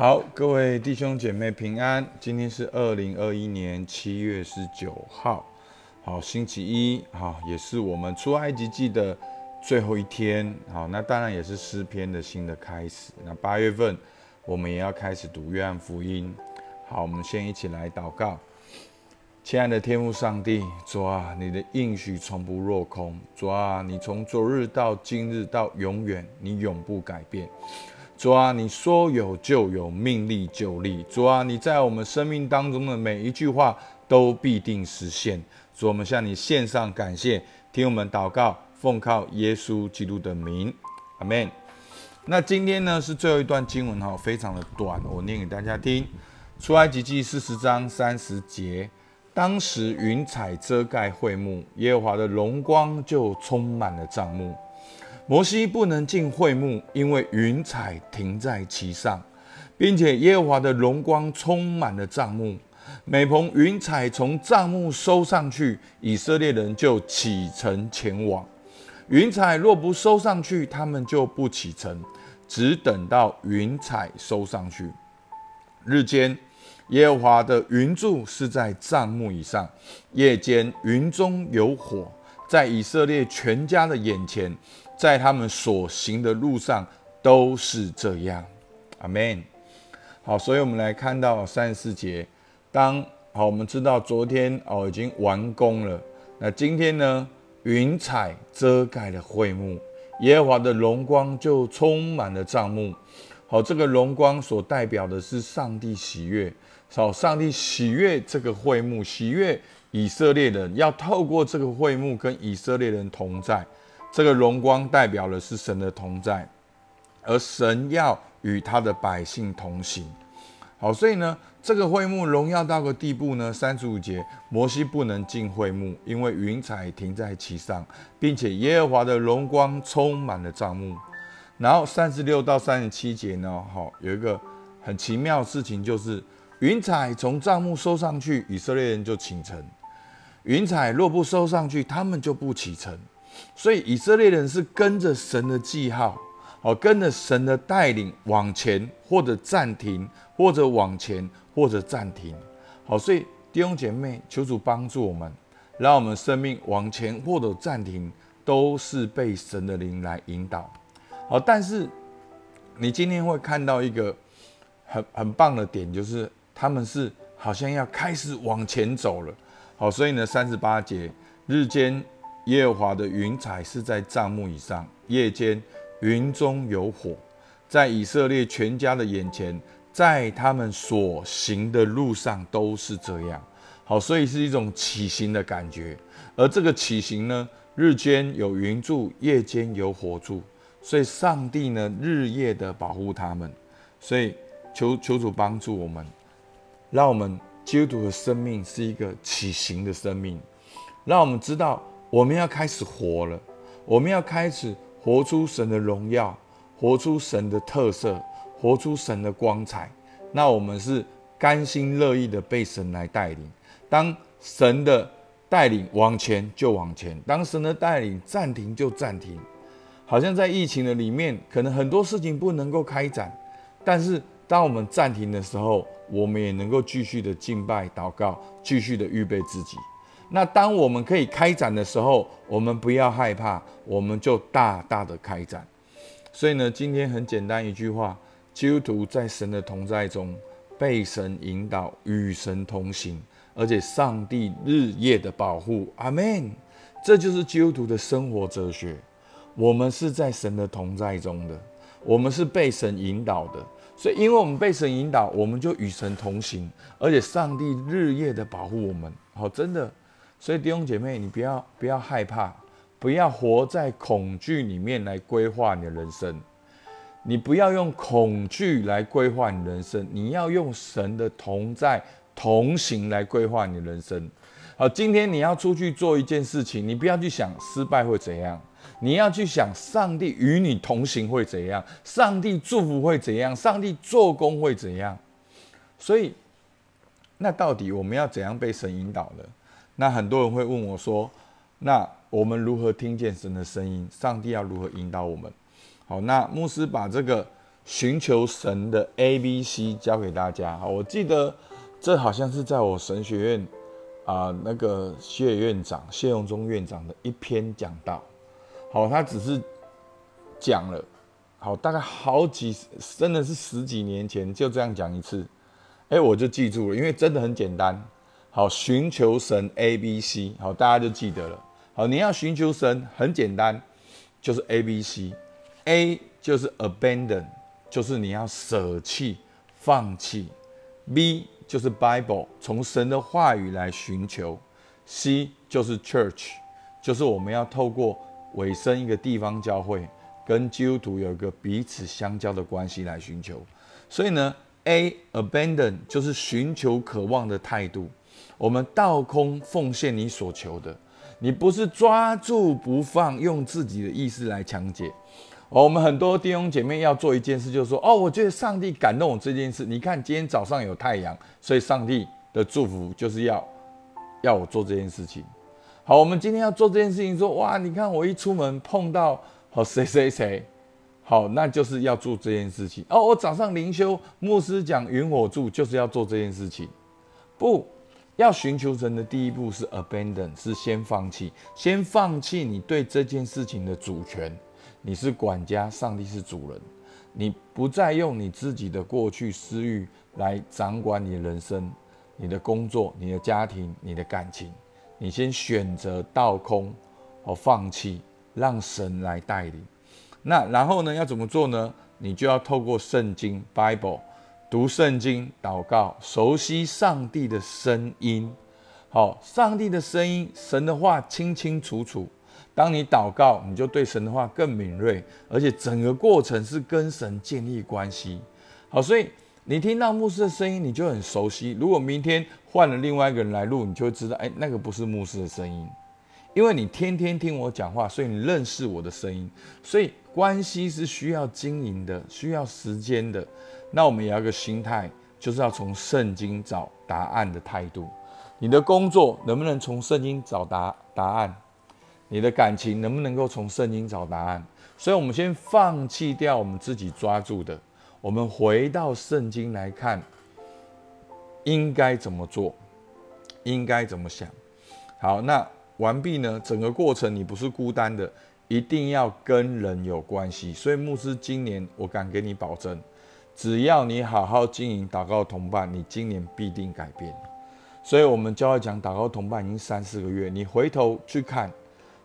好，各位弟兄姐妹平安。今天是二零二一年七月十九号，好，星期一，好，也是我们出埃及记的最后一天。好，那当然也是诗篇的新的开始。那八月份我们也要开始读约翰福音。好，我们先一起来祷告。亲爱的天父上帝，主啊，你的应许从不落空。主啊，你从昨日到今日到永远，你永不改变。主啊，你说有就有，命立就立。主啊，你在我们生命当中的每一句话都必定实现。主，我们向你献上感谢，听我们祷告，奉靠耶稣基督的名，阿门。那今天呢是最后一段经文哈，非常的短，我念给大家听。出埃及记四十章三十节，当时云彩遮盖会幕，耶和华的荣光就充满了帐幕。摩西不能进会幕，因为云彩停在其上，并且耶和华的荣光充满了帐幕。每逢云彩从帐幕收上去，以色列人就启程前往；云彩若不收上去，他们就不启程，只等到云彩收上去。日间，耶和华的云柱是在帐幕以上；夜间，云中有火，在以色列全家的眼前。在他们所行的路上都是这样，阿门。好，所以我们来看到三十四节。当好，我们知道昨天哦已经完工了。那今天呢？云彩遮盖了会幕，耶和华的荣光就充满了帐幕。好，这个荣光所代表的是上帝喜悦。好，上帝喜悦这个会幕，喜悦以色列人，要透过这个会幕跟以色列人同在。这个荣光代表的是神的同在，而神要与他的百姓同行。好，所以呢，这个会幕荣耀到个地步呢，三十五节，摩西不能进会幕，因为云彩停在其上，并且耶和华的荣光充满了帐幕。然后三十六到三十七节呢，好，有一个很奇妙的事情，就是云彩从帐幕收上去，以色列人就启程；云彩若不收上去，他们就不启程。所以以色列人是跟着神的记号，哦，跟着神的带领往前，或者暂停，或者往前，或者暂停。好，所以弟兄姐妹，求主帮助我们，让我们生命往前或者暂停，都是被神的灵来引导。好，但是你今天会看到一个很很棒的点，就是他们是好像要开始往前走了。好，所以呢，三十八节日间。耶和华的云彩是在帐幕以上，夜间云中有火，在以色列全家的眼前，在他们所行的路上都是这样。好，所以是一种起行的感觉。而这个起行呢，日间有云柱，夜间有火柱，所以上帝呢日夜的保护他们。所以求求主帮助我们，让我们基督徒的生命是一个起行的生命，让我们知道。我们要开始活了，我们要开始活出神的荣耀，活出神的特色，活出神的光彩。那我们是甘心乐意的被神来带领。当神的带领往前就往前，当神的带领暂停就暂停。好像在疫情的里面，可能很多事情不能够开展，但是当我们暂停的时候，我们也能够继续的敬拜祷告，继续的预备自己。那当我们可以开展的时候，我们不要害怕，我们就大大的开展。所以呢，今天很简单一句话：基督徒在神的同在中，被神引导，与神同行，而且上帝日夜的保护。阿门。这就是基督徒的生活哲学。我们是在神的同在中的，我们是被神引导的。所以，因为我们被神引导，我们就与神同行，而且上帝日夜的保护我们。好，真的。所以弟兄姐妹，你不要不要害怕，不要活在恐惧里面来规划你的人生。你不要用恐惧来规划你人生，你要用神的同在同行来规划你人生。好，今天你要出去做一件事情，你不要去想失败会怎样，你要去想上帝与你同行会怎样，上帝祝福会怎样，上帝做工会怎样。所以，那到底我们要怎样被神引导呢？那很多人会问我说：“那我们如何听见神的声音？上帝要如何引导我们？”好，那牧师把这个寻求神的 A B C 教给大家。好，我记得这好像是在我神学院啊那个谢院长谢永忠院长的一篇讲道。好，他只是讲了，好，大概好几真的是十几年前就这样讲一次，哎，我就记住了，因为真的很简单。好，寻求神 A B C，好，大家就记得了。好，你要寻求神很简单，就是 A B C，A 就是 abandon，就是你要舍弃、放弃；B 就是 Bible，从神的话语来寻求；C 就是 Church，就是我们要透过委身一个地方教会，跟基督徒有一个彼此相交的关系来寻求。所以呢，A abandon 就是寻求、渴望的态度。我们倒空奉献你所求的，你不是抓住不放，用自己的意思来强解。我们很多弟兄姐妹要做一件事，就是说，哦，我觉得上帝感动我这件事。你看今天早上有太阳，所以上帝的祝福就是要要我做这件事情。好，我们今天要做这件事情，说，哇，你看我一出门碰到好谁谁谁，好，那就是要做这件事情。哦，我早上灵修牧师讲云火柱，就是要做这件事情，不。要寻求神的第一步是 abandon，是先放弃，先放弃你对这件事情的主权。你是管家，上帝是主人，你不再用你自己的过去私欲来掌管你的人生、你的工作、你的家庭、你的感情。你先选择倒空和放弃，让神来带领。那然后呢？要怎么做呢？你就要透过圣经 Bible。读圣经、祷告、熟悉上帝的声音，好，上帝的声音、神的话清清楚楚。当你祷告，你就对神的话更敏锐，而且整个过程是跟神建立关系。好，所以你听到牧师的声音，你就很熟悉。如果明天换了另外一个人来录，你就会知道，哎，那个不是牧师的声音，因为你天天听我讲话，所以你认识我的声音。所以关系是需要经营的，需要时间的。那我们也要个心态，就是要从圣经找答案的态度。你的工作能不能从圣经找答答案？你的感情能不能够从圣经找答案？所以，我们先放弃掉我们自己抓住的，我们回到圣经来看，应该怎么做，应该怎么想。好，那完毕呢？整个过程你不是孤单的，一定要跟人有关系。所以，牧师今年我敢给你保证。只要你好好经营祷告同伴，你今年必定改变。所以，我们教会讲祷告同伴已经三四个月，你回头去看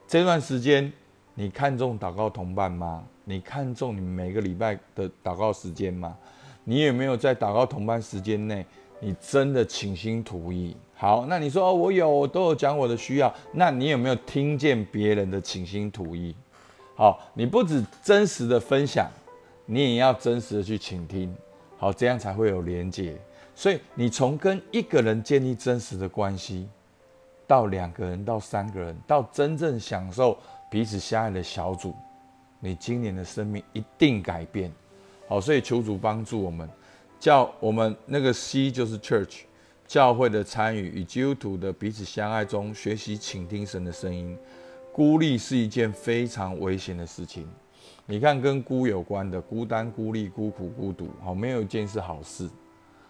这段时间，你看中祷告同伴吗？你看中你每个礼拜的祷告时间吗？你有没有在祷告同伴时间内，你真的倾心吐意？好，那你说哦我有，我都有讲我的需要，那你有没有听见别人的倾心吐意？好，你不止真实的分享。你也要真实的去倾听，好，这样才会有连接。所以你从跟一个人建立真实的关系，到两个人，到三个人，到真正享受彼此相爱的小组，你今年的生命一定改变。好，所以求主帮助我们，叫我们那个 C 就是 Church 教会的参与与基督徒的彼此相爱中，学习倾听神的声音。孤立是一件非常危险的事情。你看，跟孤有关的，孤单、孤立、孤苦、孤独，好，没有一件是好事。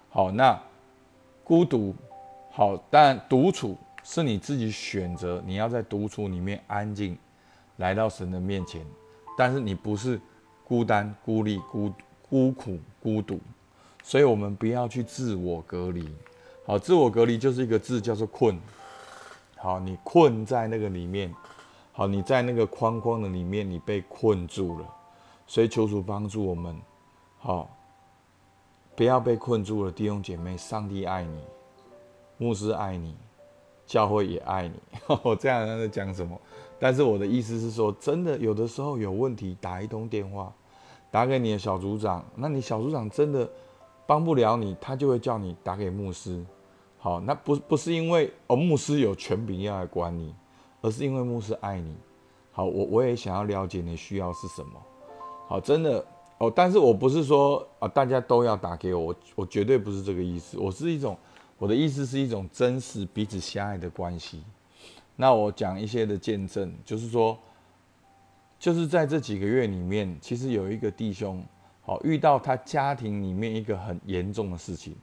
好，那孤独，好，但独处是你自己选择，你要在独处里面安静，来到神的面前。但是你不是孤单、孤立、孤孤苦、孤独，所以我们不要去自我隔离。好，自我隔离就是一个字，叫做困。好，你困在那个里面。好，你在那个框框的里面，你被困住了，所以求主帮助我们，好，不要被困住了。弟兄姐妹，上帝爱你，牧师爱你，教会也爱你。我 这样在讲什么？但是我的意思是说，真的有的时候有问题，打一通电话，打给你的小组长，那你小组长真的帮不了你，他就会叫你打给牧师。好，那不不是因为哦，牧师有权柄要来管你。而是因为牧师爱你，好，我我也想要了解你需要是什么，好，真的哦，但是我不是说啊，大家都要打给我，我我绝对不是这个意思，我是一种，我的意思是一种真实彼此相爱的关系。那我讲一些的见证，就是说，就是在这几个月里面，其实有一个弟兄，好，遇到他家庭里面一个很严重的事情，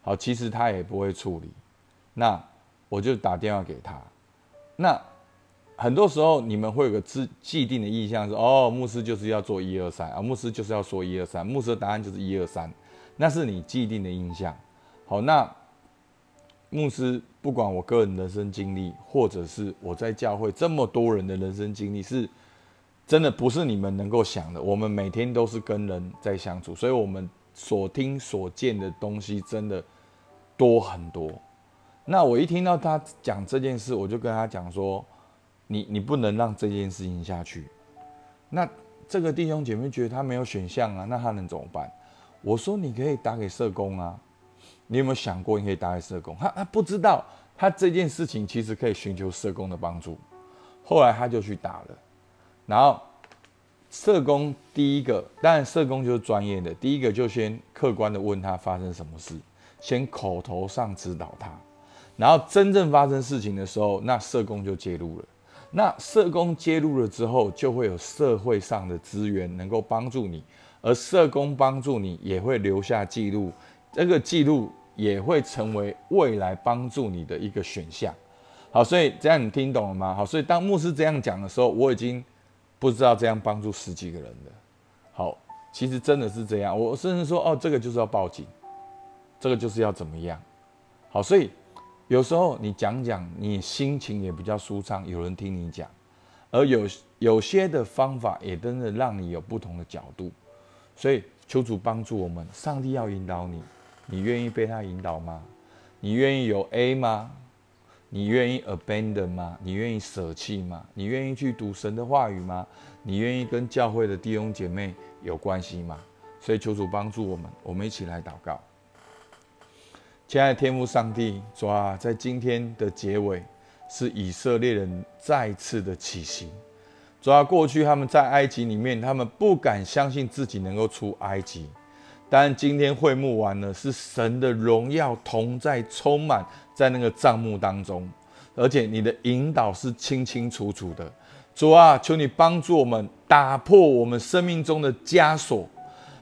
好，其实他也不会处理，那我就打电话给他。那很多时候你们会有个既既定的印象，是哦，牧师就是要做一二三啊，牧师就是要说一二三，牧师的答案就是一二三，那是你既定的印象。好，那牧师不管我个人人生经历，或者是我在教会这么多人的人生经历是。真的不是你们能够想的。我们每天都是跟人在相处，所以我们所听所见的东西真的多很多。那我一听到他讲这件事，我就跟他讲说：“你你不能让这件事情下去。”那这个弟兄姐妹觉得他没有选项啊，那他能怎么办？我说：“你可以打给社工啊。”你有没有想过你可以打给社工？他他不知道，他这件事情其实可以寻求社工的帮助。后来他就去打了。然后，社工第一个，当然社工就是专业的。第一个就先客观的问他发生什么事，先口头上指导他。然后真正发生事情的时候，那社工就介入了。那社工介入了之后，就会有社会上的资源能够帮助你，而社工帮助你也会留下记录，这个记录也会成为未来帮助你的一个选项。好，所以这样你听懂了吗？好，所以当牧师这样讲的时候，我已经。不知道这样帮助十几个人的，好，其实真的是这样。我甚至说，哦，这个就是要报警，这个就是要怎么样？好，所以有时候你讲讲，你心情也比较舒畅，有人听你讲，而有有些的方法也真的让你有不同的角度。所以求主帮助我们，上帝要引导你，你愿意被他引导吗？你愿意有 A 吗？你愿意 abandon 吗？你愿意舍弃吗？你愿意去读神的话语吗？你愿意跟教会的弟兄姐妹有关系吗？所以求主帮助我们，我们一起来祷告。亲爱的天父上帝，主啊，在今天的结尾是以色列人再次的起行。主啊，过去他们在埃及里面，他们不敢相信自己能够出埃及。但今天会幕完了，是神的荣耀同在，充满在那个帐幕当中，而且你的引导是清清楚楚的。主啊，求你帮助我们打破我们生命中的枷锁，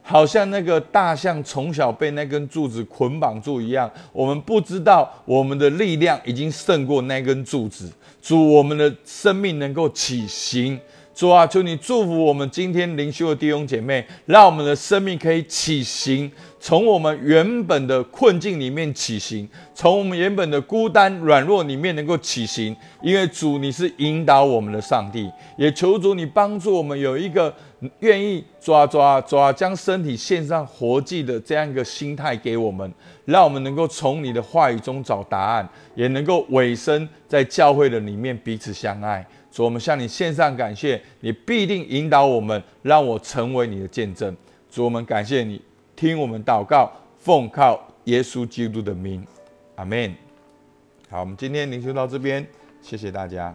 好像那个大象从小被那根柱子捆绑住一样，我们不知道我们的力量已经胜过那根柱子。主，我们的生命能够起行。主啊，求你祝福我们今天灵修的弟兄姐妹，让我们的生命可以起行，从我们原本的困境里面起行，从我们原本的孤单软弱里面能够起行。因为主，你是引导我们的上帝，也求主你帮助我们有一个愿意抓抓抓将身体献上活祭的这样一个心态给我们，让我们能够从你的话语中找答案，也能够委身在教会的里面彼此相爱。主，我们向你献上感谢，你必定引导我们，让我成为你的见证。主，我们感谢你，听我们祷告，奉靠耶稣基督的名，阿门。好，我们今天灵修到这边，谢谢大家。